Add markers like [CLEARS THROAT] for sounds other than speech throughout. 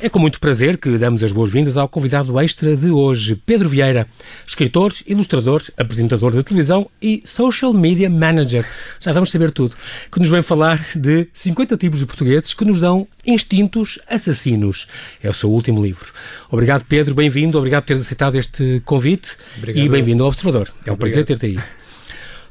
É com muito prazer que damos as boas-vindas ao convidado extra de hoje, Pedro Vieira, escritor, ilustrador, apresentador de televisão e social media manager. Já vamos saber tudo. Que nos vem falar de 50 tipos de portugueses que nos dão instintos assassinos. É o seu último livro. Obrigado, Pedro. Bem-vindo. Obrigado por teres aceitado este convite. Obrigado. E bem-vindo ao Observador. É um Obrigado. prazer ter-te aí.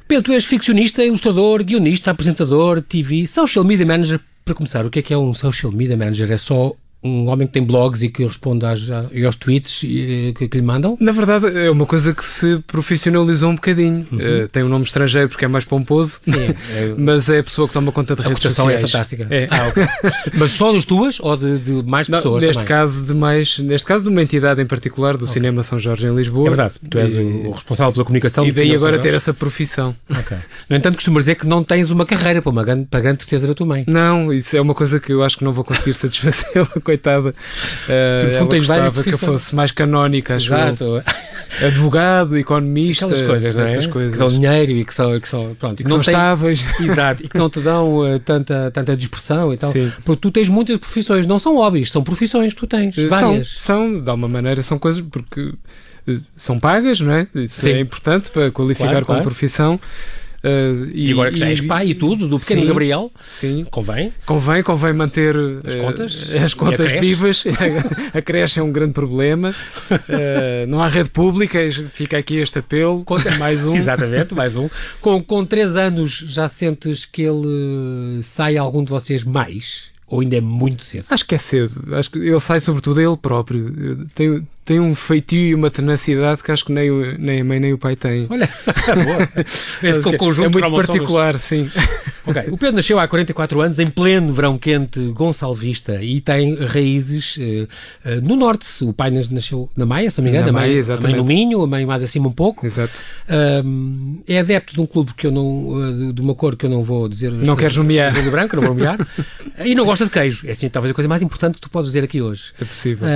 Pedro, tu és ficcionista, ilustrador, guionista, apresentador, TV, social media manager. Para começar, o que é que é um social media manager? É só um homem que tem blogs e que responde às, aos tweets que, que, lhe mandam? Na verdade, é uma coisa que se profissionalizou um bocadinho. Uhum. Uh, tem um nome estrangeiro porque é mais pomposo, Sim, é, [LAUGHS] mas é a pessoa que toma conta de a redes é sociais. é fantástica. É. Ah, okay. [LAUGHS] mas só das tuas ou de, de mais Não, pessoas? Neste também? caso, de mais, neste caso, de uma entidade em particular, do okay. Cinema São Jorge em Lisboa. É verdade, tu és e, o responsável pela comunicação. E daí agora ter essa profissão. Okay. No entanto, costumo dizer que não tens uma carreira para, uma grande, para a grande tristeza da tua mãe. Não, isso é uma coisa que eu acho que não vou conseguir [LAUGHS] satisfazê-la, coitada. Uh, ela gostava que eu fosse mais canónica, acho Exato. Advogado, economista, Aquelas coisas, não é? essas coisas. Que dão dinheiro e que são, que são, pronto, que, que não são estáveis. [LAUGHS] Exato, e que não te dão uh, tanta, tanta dispersão e tal. Sim. Porque tu tens muitas profissões, não são hobbies, são profissões que tu tens, várias. São, são de alguma maneira, são coisas porque eh, são pagas, não é? Isso Sim. é importante para qualificar claro, como claro. profissão. Uh, e, e, agora que já és pai e tudo, do pequeno sim, Gabriel, sim. convém? Convém, convém manter as uh, contas, as contas vivas. [LAUGHS] a creche é um grande problema. Uh, [LAUGHS] não há rede pública, fica aqui este apelo. [LAUGHS] Mais um. Exatamente, mais um. Com, com três anos já sentes que ele sai algum de vocês mais? Ou ainda é muito cedo? Acho que é cedo. Acho que ele sai sobretudo a ele próprio. Tem, tem um feitio e uma tenacidade que acho que nem, o, nem a mãe nem o pai têm. Olha, [LAUGHS] boa. Esse é, conjunto é muito particular, sim. [LAUGHS] Ok, o Pedro nasceu há 44 anos em pleno verão quente gonçalvista e tem raízes uh, uh, no norte. O pai nasceu na Maia, se não me engano, na a, mãe, Maia, exatamente. a mãe no Minho, a mãe mais acima um pouco. Exato. Uh, é adepto de um clube que eu não, de uma cor que eu não vou dizer. Não queres nomear. De branco, não vou nomear. [LAUGHS] e não gosta de queijo. É assim, talvez a coisa mais importante que tu podes dizer aqui hoje. É possível.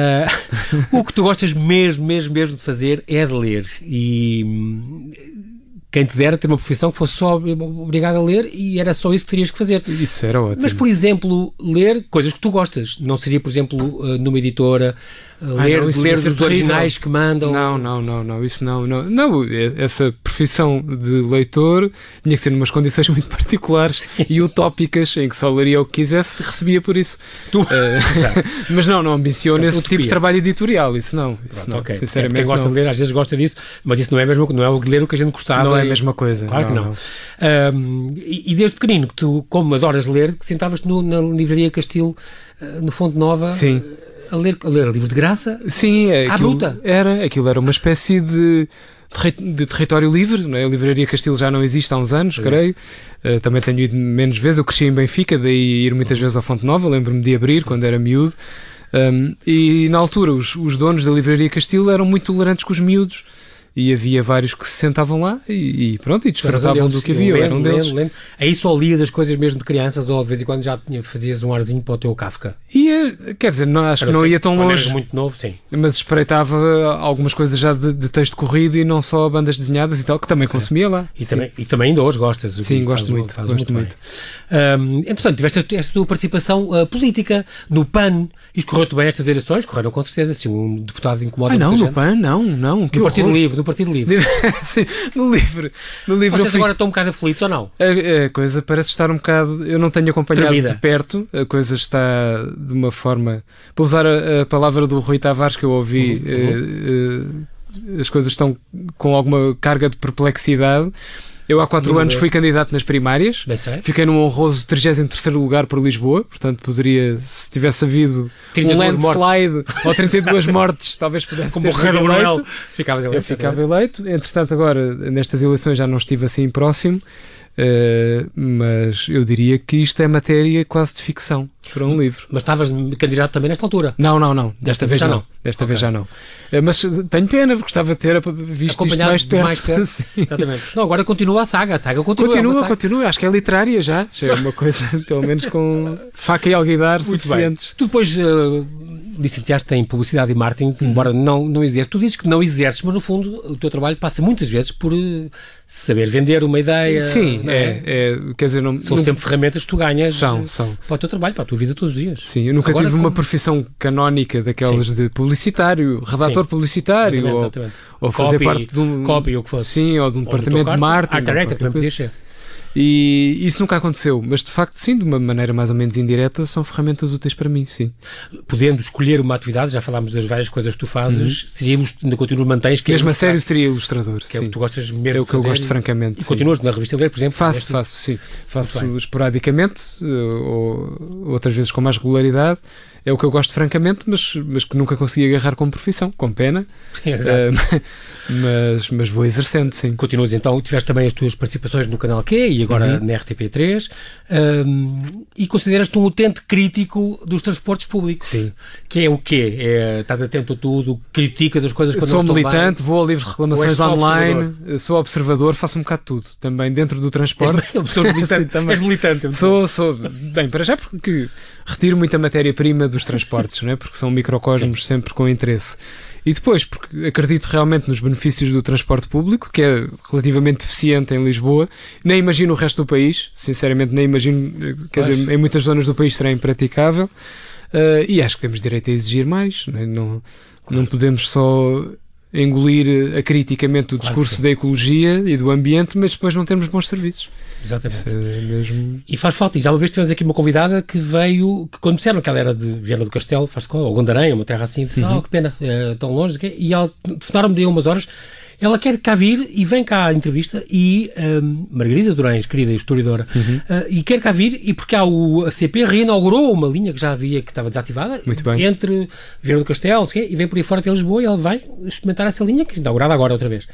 o que tu gostas mesmo, mesmo, mesmo de fazer é de ler. E hum, quem te dera ter uma profissão que fosse só obrigado a ler e era só isso que terias que fazer. Isso era ótimo. Mas, por exemplo, ler coisas que tu gostas. Não seria, por exemplo, eh, numa editora ler, não, ler os originais que mandam. Não, não, não, não, isso não, não. Não, essa profissão de leitor tinha que ser numas condições [LAUGHS] muito particulares e utópicas, em que só leria o que quisesse recebia por isso. Tu? Uh, [LAUGHS] mas não, não ambiciono esse tipo de trabalho editorial, isso não. Isso Pronto, não, okay. sinceramente. Quem gosta não. de ler, às vezes gosta disso, mas isso não é mesmo, não é o de ler o que a gente gostava. Não é a mesma coisa. Claro que não. não. Um, e, e, desde pequenino, que tu, como adoras ler, que sentavas-te na livraria Castilho, uh, no Fonte Nova. Sim. Uh, a ler, a ler livros de graça? Sim, é, à aquilo, bruta. Era, aquilo era uma espécie de, de território livre, não é? a Livraria Castilho já não existe há uns anos, Sim. creio. Uh, também tenho ido menos vezes, eu cresci em Benfica, daí ir muitas vezes ao Fonte Nova, lembro-me de abrir quando era miúdo. Um, e na altura os, os donos da Livraria Castilho eram muito tolerantes com os miúdos e havia vários que se sentavam lá e, e pronto, e desfrutavam do que havia. Um deles. Lendo, lendo. Aí só lias as coisas mesmo de crianças ou de vez em quando já tinha, fazias um arzinho para o teu Kafka? Ia, quer dizer, não, acho que não ia tão longe. muito novo, sim. Mas espreitava algumas coisas já de, de, texto corrido e não só bandas desenhadas e tal, que também consumia lá. E, também, e também ainda hoje gostas. Sim, gosto muito. Gosto muito. muito. Um, entretanto, tiveste esta tua participação uh, política no PAN. Isto correu-te bem estas eleições? Correram com certeza. Se um deputado incomoda ah, não, no gente. PAN, não, não. no Partido Livre, no Partido Livre. [LAUGHS] Sim, no livro. No Vocês agora estão um bocado aflitos ou não? A, a, coisa parece estar um bocado. Eu não tenho acompanhado Tremida. de perto. A coisa está de uma forma. Para usar a, a palavra do Rui Tavares que eu ouvi, uhum. uh, uh, as coisas estão com alguma carga de perplexidade. Eu há quatro anos fui candidato nas primárias. Fiquei num honroso 33 lugar por Lisboa. Portanto, poderia, se tivesse havido um landslide mortes. ou 32 [LAUGHS] mortes, talvez pudesse Como ter eleito. Ficava eleito. Eu ficava eleito. Entretanto, agora, nestas eleições já não estive assim próximo. Uh, mas eu diria que isto é matéria quase de ficção para um livro. Mas estavas candidato também nesta altura? Não, não, não. Desta, Desta vez, já não. não. Desta okay. vez já não. Uh, mas tenho pena, porque gostava de ter visto isto mais perto. Mais perto. [LAUGHS] Exatamente. Não, agora continua a saga. A saga continua. Continua, saga. continua. Acho que é literária já. Já é uma coisa, [LAUGHS] pelo menos com faca e alguidar suficientes. Bem. Tu depois uh, licenciaste em Publicidade e Marketing, uhum. embora não, não exerces. Tu dizes que não exerces, mas no fundo o teu trabalho passa muitas vezes por uh, saber vender uma ideia. Sim, é? é, é, quer dizer, não, são não, sempre ferramentas que tu ganhas são, são. para o teu trabalho, para a tua vida todos os dias. Sim, eu nunca Agora, tive como... uma profissão canónica daquelas sim. de publicitário, redator sim. publicitário, exatamente, ou, exatamente. ou fazer copy, parte de um. Copy, ou que fosse. Sim, ou de um ou departamento de marketing. Art director, também podia ser. E isso nunca aconteceu, mas de facto, sim, de uma maneira mais ou menos indireta, são ferramentas úteis para mim, sim. Podendo escolher uma atividade, já falámos das várias coisas que tu fazes, uhum. seria ainda continuas, mantens que é Mesmo é a sério seria ilustrador, que sim. É o que tu gostas mesmo É o que eu gosto francamente. E continuas na revista Ler, por exemplo? Faço, faço, sim. Faço esporadicamente, eh, ou outras vezes com mais regularidade é o que eu gosto francamente, mas, mas que nunca consegui agarrar como profissão, com pena. Uh, [LAUGHS] mas, mas vou exercendo, sim. Continuas então, tiveste também as tuas participações no canal Q e agora uhum. na RTP3 um, e consideras-te um utente crítico dos transportes públicos. Sim. Que é o quê? É, estás atento a tudo, criticas as coisas quando Sou militante, vou a livros de reclamações online, observador? sou observador, faço um bocado de tudo, também dentro do transporte. És, militante, [LAUGHS] também. És militante. Sou, sou, bem, para já porque retiro muita matéria-prima dos transportes, não é? porque são microcosmos Sim. sempre com interesse. E depois, porque acredito realmente nos benefícios do transporte público, que é relativamente eficiente em Lisboa. Nem imagino o resto do país, sinceramente, nem imagino, quer dizer, em muitas zonas do país será impraticável. Uh, e acho que temos direito a exigir mais, não, é? não, não podemos só engolir acriticamente o discurso claro da ecologia e do ambiente, mas depois não termos bons serviços. Exatamente. É mesmo... E faz falta. E já uma vez tivemos aqui uma convidada que veio, que quando disseram que ela era de Viana do Castelo, faz ou Gondarém, uma terra assim, disse, uhum. oh, que pena, é, tão longe. E ela, telefonaram-me de umas horas, ela quer cá vir e vem cá à entrevista e um, Margarida Durães, querida historiadora, uhum. uh, e quer cá vir e porque há o, a CP reinaugurou uma linha que já havia que estava desativada entre Viana do Castelo e vem por aí fora até Lisboa e ela vai experimentar essa linha que é inaugurada agora outra vez.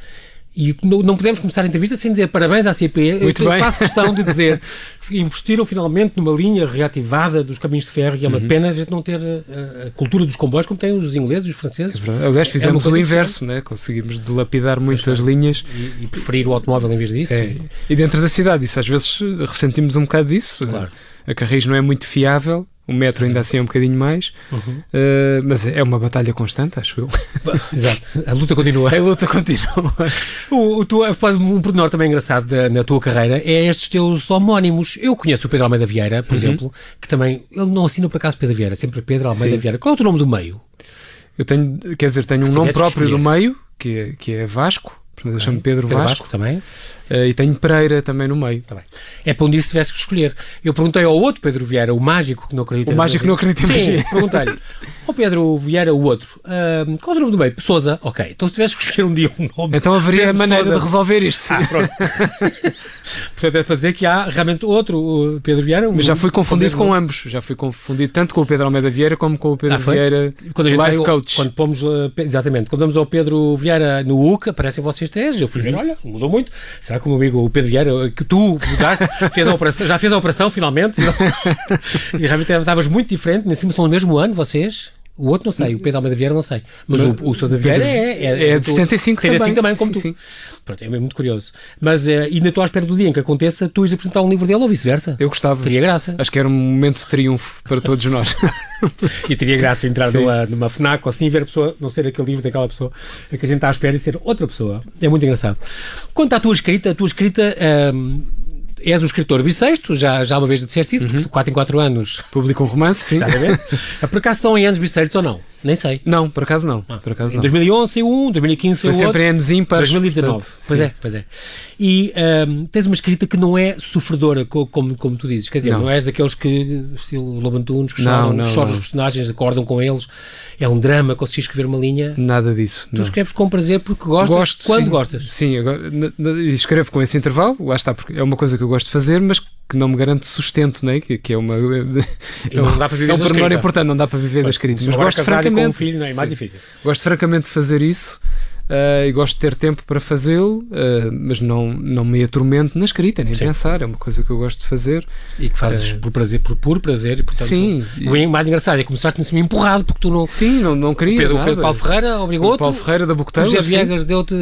E não, podemos começar a entrevista sem dizer parabéns à CP. Muito eu bem. faço questão de dizer [LAUGHS] investiram finalmente numa linha reativada dos caminhos de ferro e é uma uhum. pena a gente não ter a, a, cultura dos comboios como têm os ingleses e os franceses. É Aliás, fizemos é o inverso, né? conseguimos dilapidar muitas linhas. E, e, preferir o automóvel em vez disso. É. E dentro da cidade, isso às vezes ressentimos um bocado disso. Claro. A Carris não é muito fiável o metro ainda assim é um bocadinho mais, uhum. uh, mas é uma batalha constante, acho eu. [LAUGHS] Exato, a luta continua. [LAUGHS] A luta continua. [LAUGHS] o, o, tu, um pormenor também engraçado da, na tua carreira é estes teus homónimos. Eu conheço o Pedro Almeida Vieira, por uhum. exemplo, que também, ele não assina por acaso Pedro Vieira, sempre Pedro Almeida Sim. Vieira. Qual é o teu nome do meio? Eu tenho, quer dizer, tenho um nome próprio do meio, que é, que é Vasco, portanto eu chamo Pedro, Pedro Vasco. Vasco também. Uh, e tenho Pereira também no meio. Tá é para um dia se tivesse que escolher. Eu perguntei ao outro Pedro Vieira, o mágico que não acredita O mágico que não acredita em magia. perguntei-lhe. Ao Pedro Vieira, o outro, uh, qual é o nome do meio? Souza. Ok. Então se tivesse que escolher um dia um nome. Então haveria Pedro maneira Sousa. de resolver isto. Ah, pronto. [LAUGHS] Portanto, é para dizer que há realmente outro Pedro Vieira. Um, Mas já fui confundido com, com ambos. Já fui confundido tanto com o Pedro Almeida Vieira como com o Pedro ah, Vieira quando a gente Life Coach. Quando pomos, uh, exatamente, quando vamos ao Pedro Vieira no UC, aparecem vocês três. Eu fui ver, olha, mudou muito. Será que o meu amigo o Pedro Vieira que tu mudaste, fez a operação, já fez a operação finalmente. [LAUGHS] e realmente estavas muito diferente, no mesmo ano, vocês. O outro não sei, o Pedro Almeida Vieira não sei. Mas, mas o, o Sousa Vieira é, é, é de 75, 75 também, como sim, tu. Sim. Pronto, é muito curioso. Mas uh, e na tua espera do dia em que aconteça, tu ires apresentar um livro dele ou vice-versa? Eu gostava. Teria graça. Acho que era um momento de triunfo para todos nós. [LAUGHS] e teria graça entrar numa, numa FNAC ou assim ver a pessoa, não ser aquele livro daquela pessoa a que a gente está à espera e ser outra pessoa. É muito engraçado. Quanto à tua escrita, a tua escrita. Um, és um escritor bissexto, já, já uma vez disseste isso, uhum. porque 4 em 4 anos publica um romance, sim. Ver? [LAUGHS] por acaso são em anos bissextos ou não? Nem sei. Não, por acaso não. Ah, por acaso em 2011 saiu um, 2015 foi, foi sempre outro, anos ímpares. 2019. Portanto, pois é, pois é. E um, tens uma escrita que não é sofredora, como, como tu dizes. Quer dizer, não, não és daqueles que, estilo Lobantunes, que choram, não, não, choram os personagens, acordam com eles. É um drama, conseguir escrever uma linha. Nada disso. Tu não. escreves com prazer porque gostas, Gosto, quando sim, gostas. Sim, escrevo com esse intervalo, lá está, porque é uma coisa que eu gosto de fazer, mas que não me garante sustento, né? que, que é uma. É, não dá para viver é um pormenor importante, não dá para viver da escrita. Mas gosto francamente. Um filho, é mais difícil. Gosto francamente de fazer isso. Uh, e gosto de ter tempo para fazê-lo, uh, mas não, não me atormento na escrita, nem Sim. pensar. É uma coisa que eu gosto de fazer. E que fazes uh, por prazer, por puro prazer. E, portanto, Sim. O mais engraçado é que começaste a me empurrado porque tu não. Sim, não, não queria. O Pedro, Pedro Paulo Ferreira obrigou-te. Paulo Ferreira da Bocoteira. José Viegas deu-te.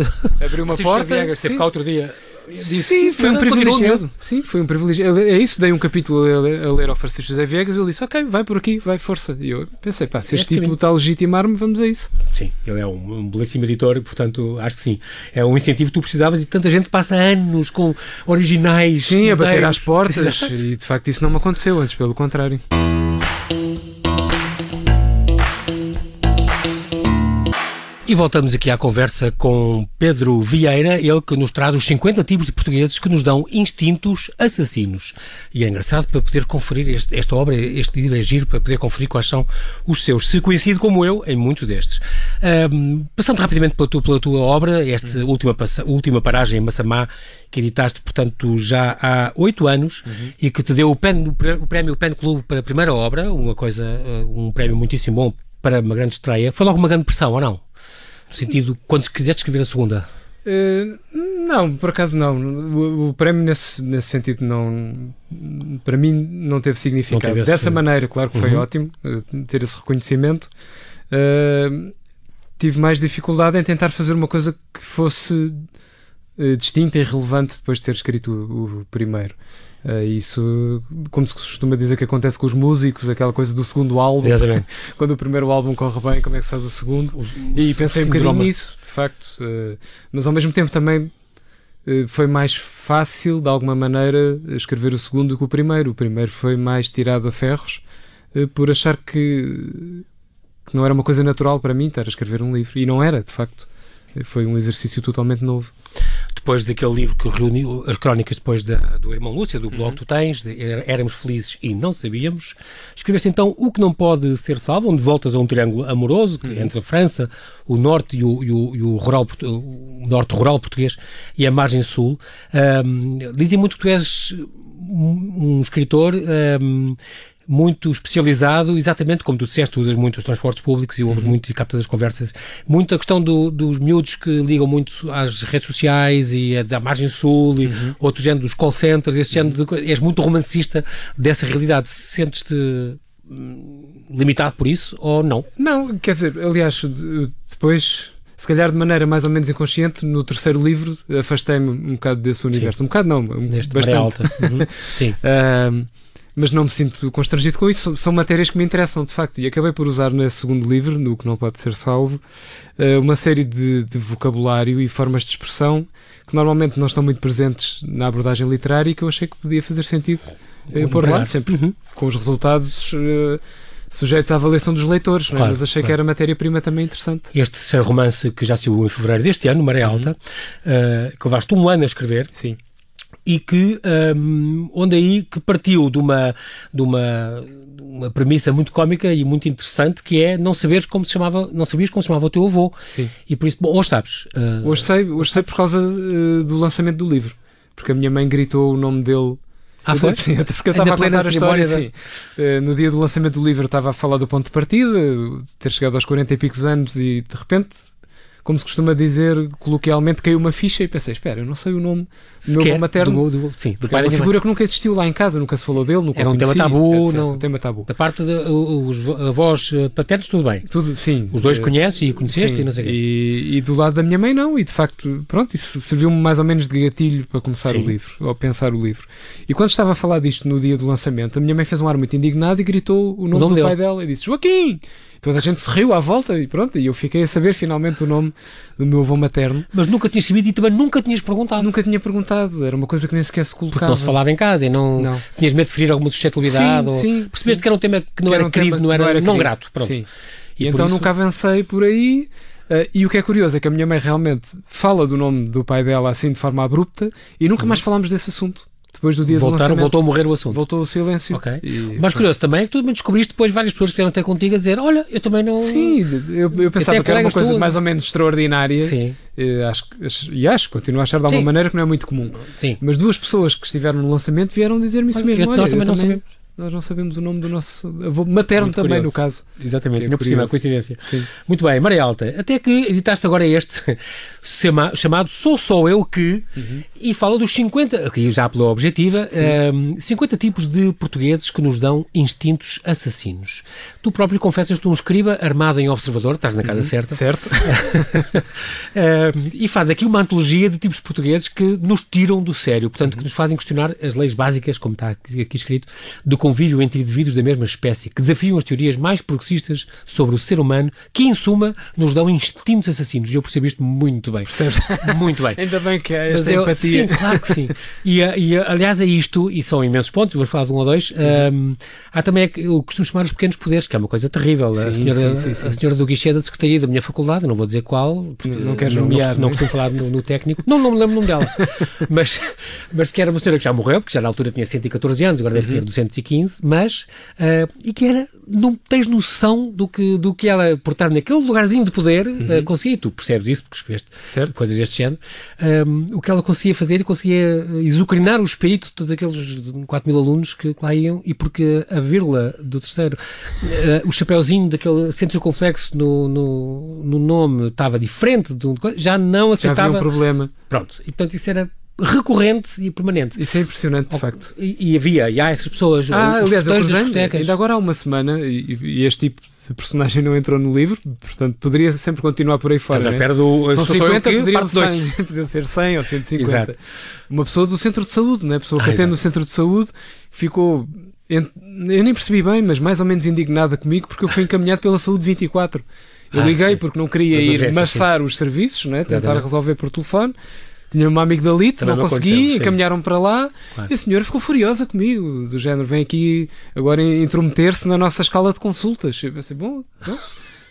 Abriu uma porta. Viegas, teve cá outro dia Disse, sim, foi um privilégio. Sim, foi um privilégio. É isso, dei um capítulo a ler, a ler ao Francisco José Viegas. Ele disse: Ok, vai por aqui, vai, força. E eu pensei: pá, se este tipo está a legitimar-me, vamos a isso. Sim, ele é um, um belíssimo editor, portanto, acho que sim. É um incentivo que tu precisavas e tanta gente passa anos com originais. Sim, a bater às portas. Exato. E de facto isso não me aconteceu antes, pelo contrário. E voltamos aqui à conversa com Pedro Vieira, ele que nos traz os 50 tipos de portugueses que nos dão instintos assassinos. E é engraçado para poder conferir este, esta obra, este livro é giro, para poder conferir quais são os seus, se coincide como eu em muitos destes. Um, passando rapidamente pela tua, pela tua obra, esta uhum. última, última paragem em Massamá, que editaste, portanto, já há oito anos uhum. e que te deu o, pen, o prémio Pen Club para a primeira obra, uma coisa, um prémio muitíssimo bom para uma grande estreia. Foi logo uma grande pressão, ou não? No sentido, quando quiseste escrever a segunda? Uh, não, por acaso não. O, o, prémio nesse, nesse sentido não para mim não teve significado. Não teve Dessa maneira, claro que foi uhum. ótimo uh, ter esse reconhecimento. Uh, tive mais dificuldade em tentar fazer uma coisa que fosse distinta e relevante depois de ter escrito o, o primeiro. Uh, isso, como se costuma dizer que acontece com os músicos, aquela coisa do segundo álbum, quando o primeiro álbum corre bem, como é que se faz o segundo? O, e pensei um bocadinho nisso, de facto, uh, mas ao mesmo tempo também uh, foi mais fácil, de alguma maneira, escrever o segundo do que o primeiro. O primeiro foi mais tirado a ferros por achar que, que não era uma coisa natural para mim estar a escrever um livro, e não era, de facto. Foi um exercício totalmente novo depois daquele livro que reuniu as crónicas depois da, do Irmão Lúcia, do blog uhum. Tu Tens, de, Éramos Felizes e Não Sabíamos, escreveste então O que Não Pode Ser Salvo, onde voltas a um triângulo amoroso uhum. entre a França, o norte e o, e o, e o rural, o norte rural português e a margem sul. Um, dizem muito que tu és um escritor um, muito especializado, exatamente como tu disseste, tu usas muito os transportes públicos e ouves uhum. muito e captas as conversas. Muito a questão do, dos miúdos que ligam muito às redes sociais e a, da margem sul e uhum. outro género dos call centers, esse género de, és muito romancista dessa realidade. Sentes-te hum, limitado por isso ou não? Não, quer dizer, aliás, depois se calhar de maneira mais ou menos inconsciente, no terceiro livro afastei-me um bocado desse universo. Sim. Um bocado não, Neste bastante. Alta. Uhum. [LAUGHS] Sim. uh, mas não me sinto constrangido com isso. São matérias que me interessam, de facto. E acabei por usar nesse segundo livro, no Que Não Pode Ser Salvo, eh, uma série de, de vocabulário e formas de expressão que normalmente não estão muito presentes na abordagem literária e que eu achei que podia fazer sentido uh, pôr lá, sempre uhum. com os resultados. Uh, sujeitos à avaliação dos leitores, é? claro, mas achei claro. que era matéria-prima também interessante. Este terceiro romance que já saiu em fevereiro deste ano, Maré Alta, uhum. uh, que levaste um ano a escrever. Sim e que um, onde aí que partiu de uma de uma, uma premissa muito cómica e muito interessante que é não saberes como se chamava não sabias como se chamava o teu avô sim e por isso bom, hoje sabes uh... hoje sei hoje sei por causa uh, do lançamento do livro porque a minha mãe gritou o nome dele ah, foi? Sim, [LAUGHS] porque eu estava a contar a história, sim. Uh, no dia do lançamento do livro estava a falar do ponto de partida, ter chegado aos 40 e picos anos e de repente como se costuma dizer coloquialmente, caiu uma ficha e pensei, espera, eu não sei o nome do meu materno. Do, do, sim, do pai é uma figura que nunca existiu lá em casa, nunca se falou dele, nunca Era um tema tabu, não, um tema tabu. Da parte dos avós eh, paternos, tudo bem. Tudo, sim. Os dois uh, conheces e conheceste sim, e não sei e, e, do lado da minha mãe não, e de facto, pronto, isso serviu-me mais ou menos de gatilho para começar sim. o livro, ou pensar o livro. E quando estava a falar disto no dia do lançamento, a minha mãe fez um ar muito indignado e gritou o nome, o nome do dele. pai dela e disse, Joaquim! Toda a gente se riu à volta e pronto, e eu fiquei a saber finalmente o nome do meu avô materno. Mas nunca tinhas sabido e também nunca tinhas perguntado. Nunca tinha perguntado, era uma coisa que nem sequer se colocava. Porque não se falava em casa e não, não. tinhas medo de ferir alguma suscetibilidade. Sim, ou... sim, Percebeste sim. que era um tema que não que era, um querido, não era, não, era não grato. Pronto. Sim. E, e então isso... nunca avancei por aí. Uh, e o que é curioso é que a minha mãe realmente fala do nome do pai dela assim de forma abrupta e nunca uhum. mais falámos desse assunto depois do dia Voltaram, do lançamento. Voltou a morrer o assunto. Voltou o silêncio. Ok. E, Mas curioso também é que tu também descobriste depois várias pessoas que vieram até contigo a dizer olha, eu também não... Sim, eu, eu pensava que era uma coisa tu... mais ou menos extraordinária. Sim. E acho, e acho, continuo a achar de alguma Sim. maneira que não é muito comum. Sim. Mas duas pessoas que estiveram no lançamento vieram dizer-me isso mesmo. Olha, nós também, também não sabemos. Nós não sabemos o nome do nosso avô materno Muito também, curioso. no caso. Exatamente, é ainda por cima, coincidência. Sim. Muito bem, Maria Alta, até que editaste agora este [LAUGHS] chamado Sou Só Eu Que uhum. e fala dos 50, aqui já pela objetiva, um, ehm, 50 tipos de portugueses que nos dão instintos assassinos. Tu próprio confessas-te um escriba armado em observador, estás na casa uhum. certa. Certo. uh, [LAUGHS] e faz aqui uma antologia de tipos portugueses que nos tiram do sério, portanto, uhum. que nos fazem questionar as leis básicas, como está aqui escrito, do convívio entre indivíduos da mesma espécie, que desafiam as teorias mais progressistas sobre o ser humano, que, em suma, nos dão instintos assassinos. E eu percebo isto muito bem. Percebes? Muito bem. [LAUGHS] Ainda bem que há esta eu, empatia. Sim, claro que sim. E, e, aliás, é isto, e são imensos pontos, vou falar de um ou dois. Um, há também, eu costumo chamar os pequenos poderes, que é uma coisa terrível. Sim, a, senhora, sim, sim, a senhora do guichê da Secretaria da minha faculdade, não vou dizer qual, porque não, não queres nomear, não, não, não costumo falar no, no, técnico, não, não me lembro o nome dela, [LAUGHS] mas, mas que era uma senhora que já morreu, porque já na altura tinha 114 anos, agora deve ter 215, uhum. mas, uh, e que era, não tens noção do que, do que ela, portar naquele lugarzinho de poder, uhum. uh, conseguia, e tu percebes isso, porque escreveste certo. coisas deste género, um, o que ela conseguia fazer e conseguia exucrinar o espírito de todos aqueles 4 mil alunos que, que lá iam, e porque a vírgula do terceiro, uh, o chapéuzinho daquele centro complexo no, no, no nome estava diferente, de um, já não aceitava. Já havia um problema. Pronto, e portanto isso era recorrente e permanente. Isso é impressionante, de facto. E, e, havia, e há essas pessoas, ah, aliás, eu ainda agora há uma semana, e, e, este tipo de personagem não entrou no livro, portanto poderia sempre continuar por aí fora. Estás né? espera do... São 50, poderiam, 100, [LAUGHS] poderiam ser 100 ou 150. Exato. Uma pessoa do centro de saúde, né? pessoa que ah, atende o centro de saúde, ficou eu nem percebi bem, mas mais ou menos indignada comigo porque eu fui encaminhado pela Saúde 24. Eu ah, liguei sim. porque não queria ir massar os serviços, né? tentar resolver por telefone. Tinha uma amigdalite, não consegui, encaminharam para lá claro. e a senhora ficou furiosa comigo, do género, vem aqui agora intrometer-se na nossa escala de consultas. Eu pensei, bom, bom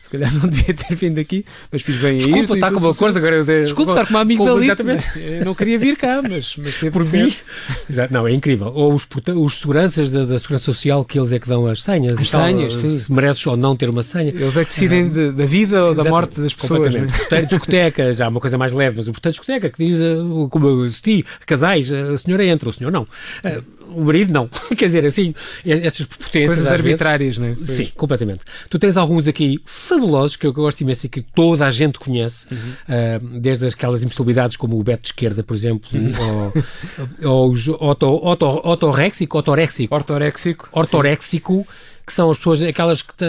se calhar não [LAUGHS] devia ter vindo aqui, mas fiz bem Desculpa, Desculpa, está com o acordo agora. De... Desculpa, estar com uma Exatamente. Eu não queria vir cá, mas, mas teve Por mim. [LAUGHS] Exato. Não, é incrível. Ou os, os seguranças da, da Segurança Social que eles é que dão as senhas. As senhas, sim. Se mereces ou não ter uma senha. Eles é que decidem de, da vida ou da morte das pessoas. Né? Portanto, discoteca, já uma coisa mais leve, mas o portanto discoteca que diz, uh, como eu assisti, casais, a senhora entra, o senhor não. Uh, o marido não. [LAUGHS] Quer dizer, assim, estas potências. Coisas arbitrárias, vezes, não é? Sim, completamente. Tu tens alguns aqui fabulosos que eu gosto imenso e que toda a gente conhece, uhum. uh, desde aquelas impossibilidades como o Beto de esquerda, por exemplo, uhum. ou, [LAUGHS] ou os oto, oto, otoréxico, otoréxico. Ortoréxico. Ortoréxico que são as pessoas, aquelas que te,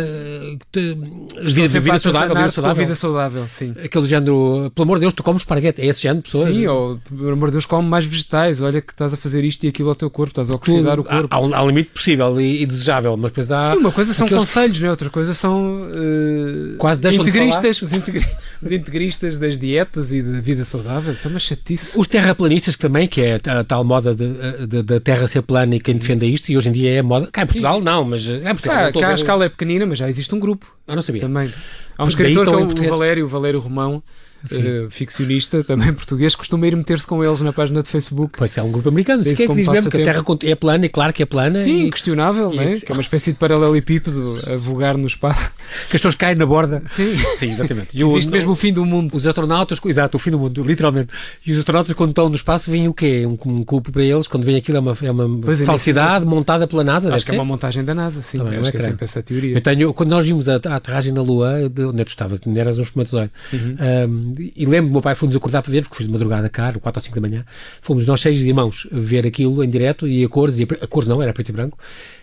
que te de vida saudável, vida saudável. vida saudável, sim. Aquele género, pelo amor de Deus, tu comes esparguete, é esse género de pessoas? Sim, ou pelo amor de Deus, come mais vegetais, olha que estás a fazer isto e aquilo ao teu corpo, estás a oxidar tu, o corpo. Há, há, um limite possível e, e, desejável, mas depois há... Sim, uma coisa são aqueles... conselhos, né? outra coisa são uh, quase integristas, de os, integri [LAUGHS] os integristas das dietas e da vida saudável, isso é uma chatice. Os terraplanistas também, que é a, tal moda da terra ser plana e quem defenda isto, e hoje em dia é a moda, cá em Portugal Sim. não, mas é Cá, cá a escala é pequenina, mas já existe um grupo. Ah, não sabia. Também. Há um escritor que é o Valério, o Valério Romão, uh, ficcionista, também português, costuma ir meter-se com eles na página de Facebook. Pois é, um grupo americano. Se que é que diz mesmo que a Terra é plana, e claro que é plana. Sim, e... questionável, e... né? que é uma espécie de paralelepípedo a vogar no espaço. [LAUGHS] Que as pessoas caem na borda. Sim, Sim exatamente. [LAUGHS] E o, Existe mesmo o fim do mundo. Os astronautas, exato, o fim do mundo, literalmente. E os astronautas, quando estão no espaço, vêm o quê? Um, um culpo para eles, quando vem aquilo, é uma, é uma pois é, falsidade é, montada pela NASA. Acho que ser? é uma montagem da NASA, sim. Também, acho é que é sempre essa teoria. Eu tenho, quando nós vimos a, a aterragem na Lua, de onde tu estavas, eras um espermatozoide, uhum. um, e lembro-me, meu pai fomos acordar para ver, porque fui de madrugada cá, 4 ou 5 da manhã, fomos nós seis irmãos ver aquilo em direto e a cores, e a, a cores não, era preto e branco,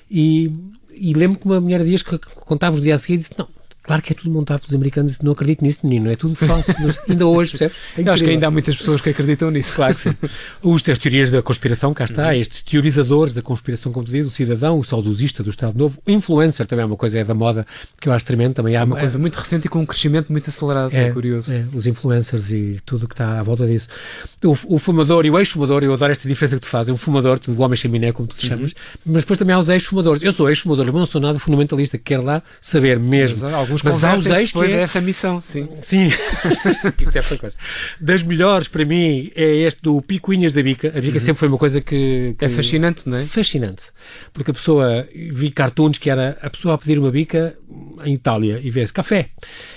e, e lembro que uma mulher dias que contávamos o dia a seguir disse, não, Claro que é tudo montado pelos americanos, não acredito nisso, menino, é tudo falso, ainda hoje, percebe? [LAUGHS] É Eu acho que ainda há muitas pessoas que acreditam nisso. Claro que sim. [LAUGHS] Os, as teorias da conspiração, cá está, uhum. estes teorizadores da conspiração, como tu dizes, o cidadão, o saudosista do Estado Novo, o influencer também é uma coisa, é da moda, que eu acho tremendo, também há... É uma coisa muito recente e com um crescimento muito acelerado, é, é curioso. É, os influencers e tudo o que está à volta disso. O, o fumador e o ex-fumador, eu adoro esta diferença que tu fazes, o fumador, o homem chaminé, como tu te chamas, uhum. mas depois também há os ex-fumadores. Eu sou ex-fumador, mas não sou nada fundamentalista, que quero lá saber mesmo Mas há os ex que é... essa missão, sim. Sim, [LAUGHS] isso é outra coisa. Das melhores para mim é este do Picuinhas da Bica. A Bica uhum. sempre foi uma coisa que, que, É fascinante, não é? Fascinante. Porque a pessoa, vi cartoons que era a pessoa a pedir uma bica em Itália e vê-se café.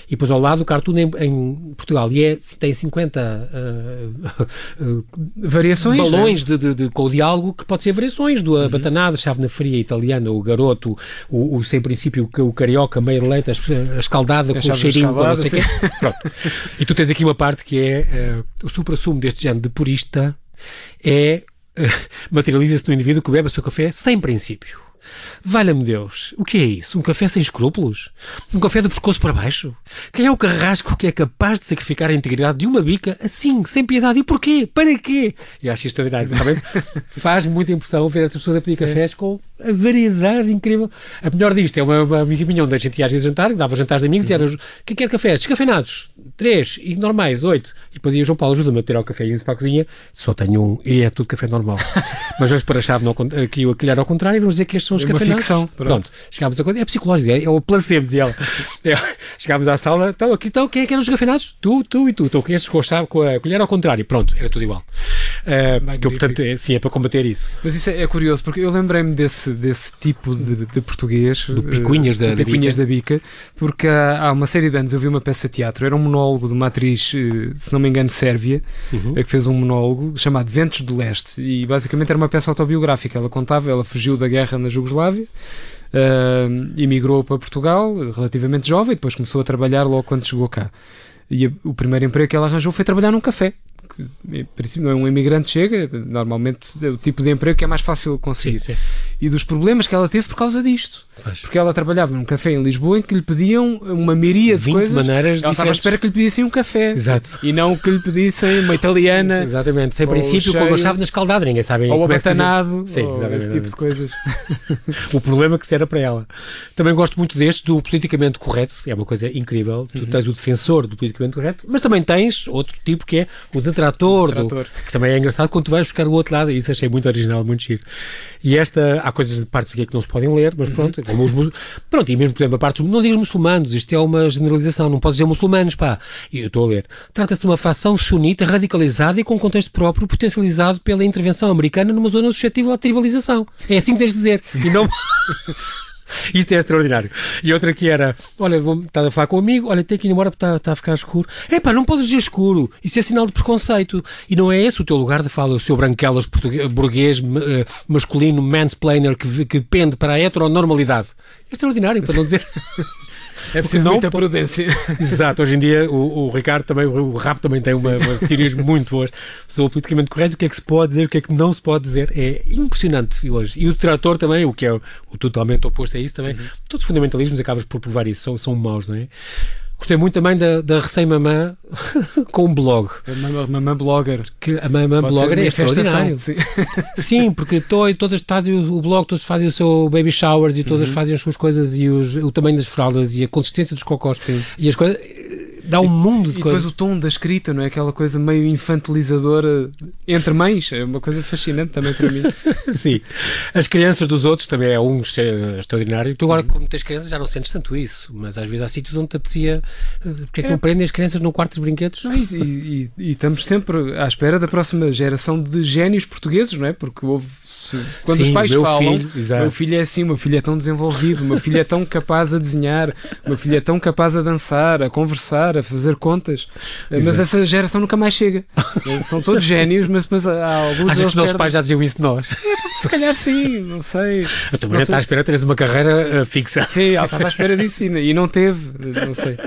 E depois ao lado o cartoon em, em Portugal. E é, tem 50 uh, uh, variações balões né? de, de, de, com o diálogo que pode ser variações do uhum. batanada, chave na fria italiana, o garoto, o, o sem princípio o carioca, meio leite, a escaldada com o cheirinho, com sei quê. [LAUGHS] Pronto. E tu tens aqui uma parte que é uh, o supra-sumo deste género de purista é materializa-se no indivíduo que bebe o seu café sem princípio. Valha-me Deus, o que é isso? Um café sem escrúpulos? Um café do pescoço para baixo? Quem é o carrasco que é capaz de sacrificar a integridade de uma bica assim, sem piedade? E porquê? Para quê? Eu acho isto extraordinário, realmente [LAUGHS] faz muita impressão ver essas pessoas a pedir cafés com a variedade incrível. A melhor disto é uma, uma amiga minha onde a gente ia às vezes jantar, dava jantares de amigos uhum. e era quem quer cafés? Descafeinados, três, e normais, oito. E depois ia João Paulo, ajuda-me a tirar o café e para a cozinha, só tenho um, e é tudo café normal. [LAUGHS] Mas vamos para a chave aqui o aquilhar ao contrário e vamos dizer que estes são os é cafeinados ficção. Pronto. Pronto. Chegámos a coisa. É psicológico, é, é o placebo, dizia ela. [LAUGHS] É, chegámos à sala, então aqui estão, quem é que eram os gafeinados? Tu, tu e tu. Então conheces com, a, com a colher ao contrário. Pronto, era tudo igual. Uh, que eu, portanto, é, sim, é para combater isso. Mas isso é, é curioso, porque eu lembrei-me desse, desse tipo de, de português. Do Picuinhas da, da, Picuinhas bica. da Bica, porque há, há, uma série de anos eu vi uma peça de teatro, era um monólogo de uma atriz, eh, se não me engano, sérvia, uhum. Eh, que fez um monólogo chamado Ventos do Leste, e basicamente era uma peça autobiográfica. Ela contava, ela fugiu da guerra na Jugoslávia uh, emigrou para Portugal, relativamente jovem, depois começou a trabalhar logo quando chegou cá. E a, o primeiro emprego que ela arranjou foi trabalhar num café em princípio não é um imigrante chega, normalmente é o tipo de emprego que é mais fácil conseguir. Sim, sim. E dos problemas que ela teve por causa disto. Pois. Porque ela trabalhava num café em Lisboa em que lhe pediam uma miríade de coisas. maneiras ela estava à espera que lhe pedissem um café. Exato. E não que lhe pedissem uma italiana. Exatamente. Sem princípio, cheio, com uma chave na escaldada, ninguém sabe Ou abatanado, é Sim, ou esse tipo de coisas. [LAUGHS] o problema que era para ela. Também gosto muito deste, do politicamente correto. É uma coisa incrível. Tu uhum. tens o defensor do politicamente correto, mas também tens outro tipo que é o detrator, o detrator. Do, que também é engraçado quando tu vais buscar o outro lado. E isso achei muito original, muito giro. E esta, há coisas de partes aqui que não se podem ler, mas uhum. pronto, como os, pronto, e mesmo, por exemplo, a parte, não digas muçulmanos, isto é uma generalização, não podes dizer muçulmanos, pá. E eu estou a ler. Trata-se de uma facção sunita radicalizada e com contexto próprio, potencializado pela intervenção americana numa zona suscetível à tribalização. É assim que tens de dizer. Sim. E não... [LAUGHS] [LAUGHS] Isto é extraordinário. E outra que era: olha, vou estar a falar com um amigo, olha, tem que ir embora porque está, a ficar escuro. É pá, não podes dizer escuro. Isso é sinal de preconceito. E não é esse o teu lugar de fala, o seu branquelas burguês, uh, masculino, mansplainer que, que pende para a heteronormalidade. É extraordinário, para não dizer. [LAUGHS] É preciso muita prudência. [LAUGHS] Exato, hoje em dia o, o Ricardo também, o Rap também tem uma, umas teorias muito boas sobre o politicamente correto, o que é que se pode dizer, o que é que não se pode dizer. É impressionante hoje. E o trator também, o que é o, o totalmente oposto a isso também. Uhum. Todos os fundamentalismos acabas por provar isso, são, são maus, não é? Gostei muito também da, da Recém-Mamã [LAUGHS] com um blog. A Mamã Blogger. Que a Mamã Blogger é extraordinário. Sim. [LAUGHS] sim, porque to, todas fazem o blog, todos fazem o seu baby showers e todas uhum. fazem as suas coisas e os, o tamanho das fraldas e a consistência dos cocós. Sim. E as coisas dá um mundo de e coisas. E depois o tom da escrita, não é? Aquela coisa meio infantilizadora entre mães, é uma coisa fascinante também para mim. [LAUGHS] Sim. As crianças dos outros também é um extraordinário. Tu agora, uhum. como tens crianças, já não sentes tanto isso, mas às vezes há sítios onde te apetecia. Eh, porque é que é. não prendem as crianças no quarto dos brinquedos? Não, e, e, e, estamos sempre à espera da próxima geração de génios portugueses, não é? Porque houve quando Sim, os pais falam, filho, meu filho é assim, meu filho é tão desenvolvido, meu filho é tão capaz a desenhar, meu filho é tão capaz a dançar, a conversar, a fazer contas. Exato. Mas essa geração nunca mais chega. São todos [LAUGHS] génios, mas, mas há alguns. Achas que os nossos pais já diziam isso de nós? É, se calhar sim, não sei. Eu também está à espera de teres uma carreira uh, fixa. Sim, ela estava à espera disso e não teve, não sei.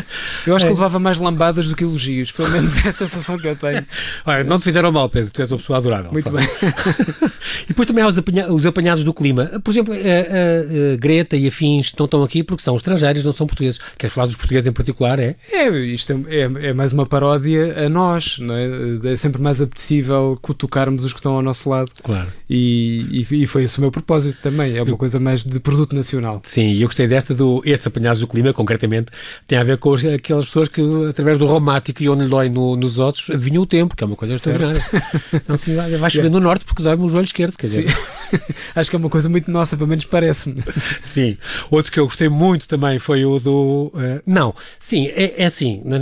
Eu acho é. que levava mais lambadas do que elogios, pelo menos é a sensação que eu tenho. Olha, não te fizeram mal, Pedro, tu és uma pessoa adorável. Muito bem. [LAUGHS] e depois também há os, apanha os apanhados do clima. Por exemplo, a, a, a, Greta e afins não estão aqui porque são estrangeiros, não são portugueses. Queres falar dos portugueses em particular, é? É, isto é, é, é mais uma paródia a nós, não é? É sempre mais apetecível cutucarmos os que estão ao nosso lado. Claro. E, e, e foi esse o meu propósito também. É uma eu, coisa mais de produto nacional. Sim, eu gostei desta do estes apanhados do clima, concretamente, tem a ver com os, aquelas pessoas que, através do romático e onde dói no, nos ossos, adivinham o tempo, que é uma coisa extraordinária. [LAUGHS] não, assim, vai chover no norte porque dói-me o joelho esquerdo, quer dizer. [LAUGHS] Acho que é uma coisa muito nossa, pelo menos parece-me. Sim. Outro que eu gostei muito também foi o do. Uh, não. Sim, é, é assim. Não.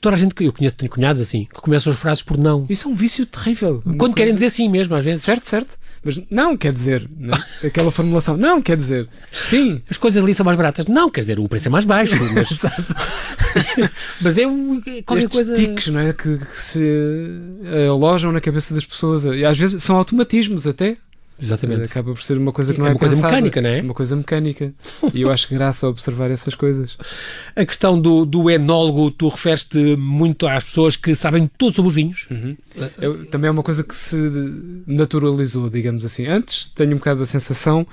Toda a gente que eu conheço, tenho cunhados assim, que começam as frases por não. Isso é um vício terrível. Quando coisa... querem dizer sim mesmo, às vezes. Certo, certo. Mas não quer dizer. Não? [LAUGHS] Aquela formulação. Não quer dizer. Sim. As coisas ali são mais baratas. Não quer dizer, o preço é mais baixo. Mas, [LAUGHS] mas é um, qualquer Estes coisa. tiques, não é? Que, que se alojam na cabeça das pessoas. E às vezes são automatismos até. Exatamente. Acaba por ser uma coisa que não é, é uma coisa mecânica, não é? Uma coisa mecânica. E eu acho graça a observar essas coisas. A questão do, do enólogo, tu referes-te muito às pessoas que sabem tudo sobre os vinhos. Uhum. Eu, também é uma coisa que se naturalizou, digamos assim. Antes tenho um bocado a sensação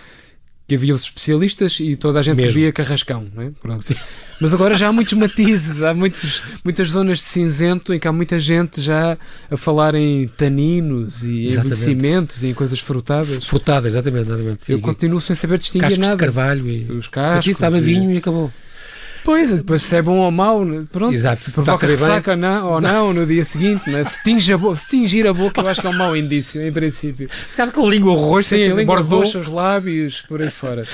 que havia os especialistas e toda a gente Mesmo. via carrascão, é? Mas agora já há muitos matizes, há muitos, muitas zonas de cinzento em que há muita gente já a falar em taninos e exatamente. envelhecimentos e em coisas frutadas. Frutadas, exatamente. exatamente. Eu continuo sem saber distinguir nada. de carvalho e os cascos. Aqui estava e... vinho e acabou. Pois, depois se é bom ou mau, pronto, Exato, se provoca ressaca ou não, ou não no dia seguinte, né? se, tinge a se tingir a boca eu acho que é um mau indício, em princípio. Se calhar com a língua roxa, Sim, a língua roxa, os lábios, por aí fora.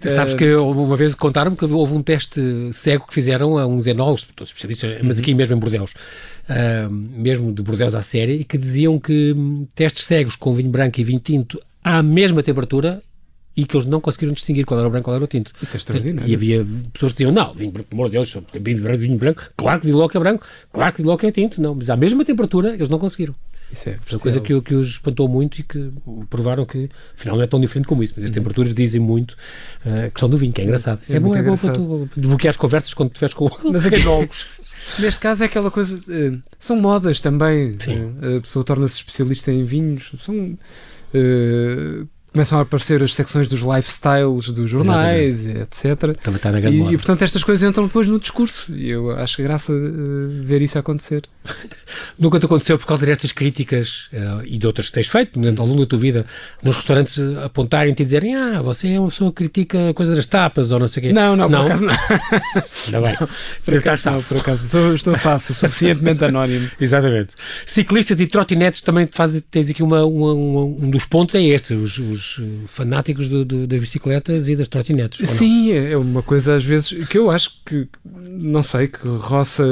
Sabes uh, que uma vez contaram-me que houve um teste cego que fizeram a uns enólogos, todos especialistas, mas aqui mesmo em Bordeus, uh, mesmo de Bordeus à série, e que diziam que hum, testes cegos com vinho branco e vinho tinto à mesma temperatura e que eles não conseguiram distinguir qual era o branco e qual era o tinto. Isso é extraordinário. E havia pessoas que diziam, não, vinho branco, pelo amor de Deus, vinho branco, vinho branco, claro que logo é branco, claro que logo é tinto, não, mas à mesma temperatura eles não conseguiram. Isso é uma coisa que, que os espantou muito e que provaram que afinal não é tão diferente como isso, mas as uhum. temperaturas dizem muito uh, a questão do vinho, que é engraçado. Isso é, é bom, é bom para tu desbloquear as conversas quando estiveres com [LAUGHS] mas enólogos. [LAUGHS] Neste caso é aquela coisa. Uh, são modas também. Uh, a pessoa torna-se especialista em vinhos. São. Uh, começam a aparecer as secções dos lifestyles dos jornais, Exatamente. etc. Também está na grande e, e, portanto, estas coisas entram depois no discurso. E eu acho graça uh, ver isso acontecer. [LAUGHS] Nunca te aconteceu por causa destas críticas uh, e de outras que tens feito ao longo da tua vida, nos restaurantes apontarem-te e dizerem ah, você é uma pessoa que critica a coisa das tapas ou não sei o quê. Não, não, [LAUGHS] [LAUGHS] não, por acaso não. Ainda bem. Não, por, acaso, não, por acaso sou, estou safo, suficientemente anónimo. Exatamente. Ciclistas e trotinetes também faz, tens aqui uma, uma, uma, um dos pontos é este, os, os eh, fanáticos do, do, das bicicletas e das trotinetes. Sim, é uma coisa às vezes que eu acho que, não sei, que roça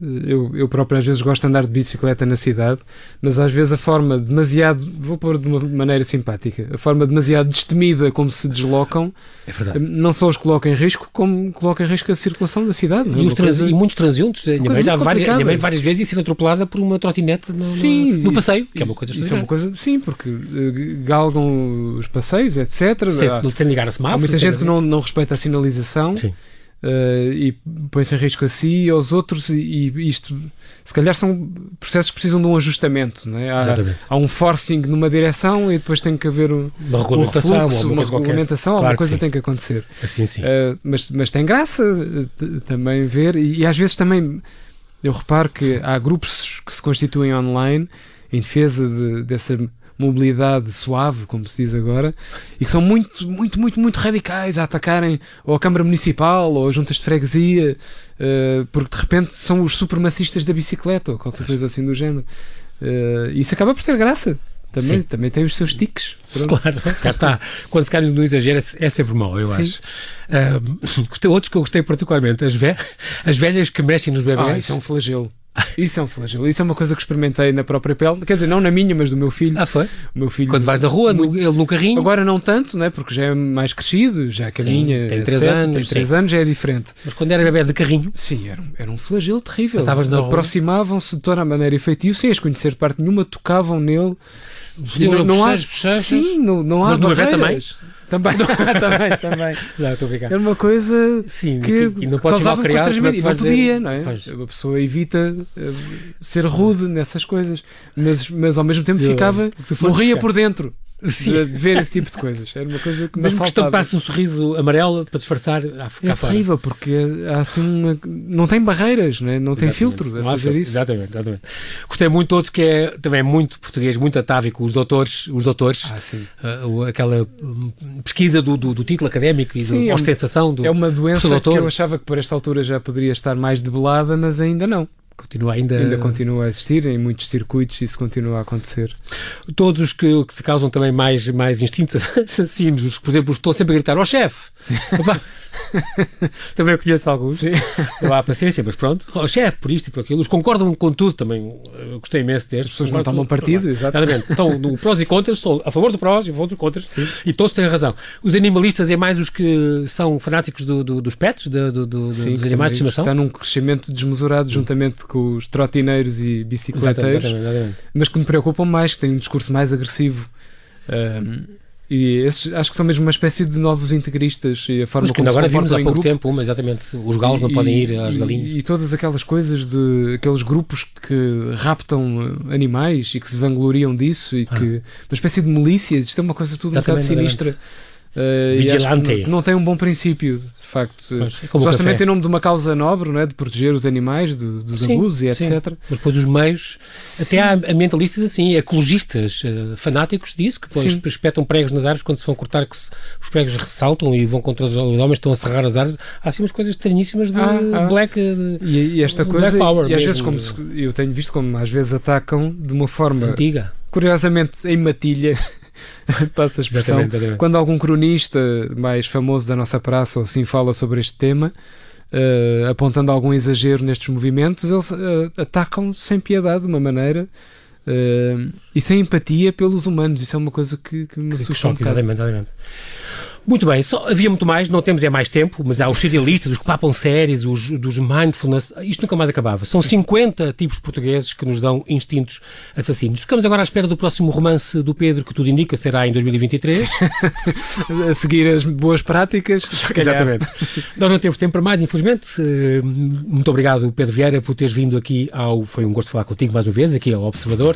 eu, eu próprio às vezes gosto de andar de bicicleta na cidade, mas às vezes a forma demasiado, vou pôr de uma maneira simpática, a forma demasiado destemida como se deslocam, é não só os coloca em risco, como coloca em risco a circulação da cidade. E, é coisa, e muitos transeuntes. A minha mãe já várias, minha mãe várias vezes ia ser atropelada por uma trotinete no, sim, no, no passeio, que é uma coisa Isso é uma coisa, sim, porque uh, galgam os passeios, etc. Sem, sem ligar a semáforo. Há muita gente que não, não respeita a sinalização. Sim uh, e põe-se em risco a si e aos outros, e, e, isto se calhar são processos que precisam de um ajustamento. É? há, há, um forcing numa direção e depois tem que haver um, uma regulamentação, um refluxo, uma regulamentação, claro alguma coisa tem que acontecer. Assim, sim. Uh, mas, mas tem graça também ver, e, e às vezes também eu reparo que há grupos que se constituem online em defesa de, dessa mobilidade suave, como se diz agora, e que são muito, muito, muito, muito radicais a atacarem ou a Câmara Municipal ou as juntas de freguesia, uh, porque de repente são os supremacistas da bicicleta ou qualquer coisa assim do género. Uh, isso acaba por ter graça. Também, também tem os seus tiques. Pronto. Claro, cá está. Quando se cai no exagero é, é sempre mau, eu Sim. acho. [CLEARS THROAT] Uh, outros que eu gostei particularmente, as, ve as velhas que mexem nos bebês. Ah, isso é um flagelo. Isso é um flagelo. Isso é uma coisa que experimentei na própria pele. Quer dizer, não na minha, mas do meu filho. Ah, foi? O meu filho Quando vais na rua, muito... ele no carrinho. Agora não tanto, né? porque já é mais crescido, já caminha. Tem 3 anos. Tem 3 anos, já é diferente. Mas quando era bebê de carrinho. Sim, era, era um flagelo terrível. Passavas na Aproximavam-se de toda a maneira efetiva, sem as conhecer de parte nenhuma, tocavam nele. Não, não há. Sim, não, não há. Mas no bebê também? Também, [LAUGHS] também, também. Não, estou a brincar. Era uma coisa Sim, que, que não causava constrangimento e não podia, não é? Pois. A pessoa evita uh, ser rude nessas coisas, mas, mas ao mesmo tempo ficava, morria por dentro. Sim. De, ver esse tipo de coisas. Era uma coisa que Mesmo que estampasse um sorriso amarelo para disfarçar a É terrível, porque há assim uma, não tem barreiras, não, é? não tem filtro a fazer isso. Exatamente, exatamente. Gostei muito outro que é também muito português, muito atávico, os doutores, os doutores ah, sim. Uh, aquela hum, pesquisa do, do, do, título académico e sim, da ostentação do É uma doença que eu achava que por esta altura já poderia estar mais debelada, mas ainda não. Continua ainda... ainda continua a existir em muitos circuitos, isso continua a acontecer. Todos os que, que causam também mais, mais instintos [LAUGHS] assassinos, os que, por exemplo, estão sempre a gritar, ó oh, chefe! [LAUGHS] [LAUGHS] também eu conheço alguns. Sim. Não há paciência, mas pronto. O oh, chefe, por isto e por aquilo. Os concordam com tudo também. Eu gostei imenso destes. As pessoas não tomam partido, exatamente. Então, no prós e contras, sou a favor do prós e a favor dos contras. Sim. E todos têm razão. Os animalistas é mais os que são fanáticos do, do, dos pets, do, Sim, dos animais de estimação. Está num crescimento desmesurado juntamente com os trotineiros e bicicleteiros. Exatamente, exatamente. Mas que me preocupam mais, que têm um discurso mais agressivo. Um, e esses acho que são mesmo uma espécie de novos integristas e a forma Mas que como agora vimos há pouco grupo. tempo, mas exatamente, os galos e, não podem ir às galinhas. E, e, todas aquelas coisas de aqueles grupos que raptam animais e que se vangloriam disso e ah. que uma espécie de milícias, isto é uma coisa tudo exatamente, um bocado sinistra. Uh, Vigilante. Que não tem um bom princípio facto. Pois, é supostamente em nome de uma causa nobre, não é? de proteger os animais do, dos sim, abusos e etc. Sim. Mas depois os meios, sim. até há ambientalistas assim, ecologistas, uh, fanáticos disso, que depois espetam pregos nas árvores quando se vão cortar, que se, os pregos ressaltam e vão contra os, os homens que estão a serrar as árvores. Há assim umas coisas estranhíssimas de ah, ah. black. De, e, e, esta coisa, power e às vezes, como se, eu tenho visto como às vezes atacam de uma forma antiga. Curiosamente, em matilha, [LAUGHS] passa a expressão, exatamente, quando algum cronista mais famoso da nossa praça ou assim fala sobre este tema, uh, apontando algum exagero nestes movimentos, eles uh, atacam sem piedade, de uma maneira uh, e sem empatia pelos humanos. Isso é uma coisa que, que me assusta um Exatamente, exatamente. Muito bem, só, havia muito mais, não temos é mais tempo, mas há os serialistas, os que papam séries, os dos mindfulness, isto nunca mais acabava. São 50 tipos portugueses que nos dão instintos assassinos. Ficamos agora à espera do próximo romance do Pedro, que tudo indica será em 2023. [LAUGHS] a seguir as boas práticas. Exatamente. Nós não temos tempo para mais, infelizmente. Eh, muito obrigado, Pedro Vieira, por teres vindo aqui ao. Foi um gosto falar contigo mais uma vez, aqui ao Observador.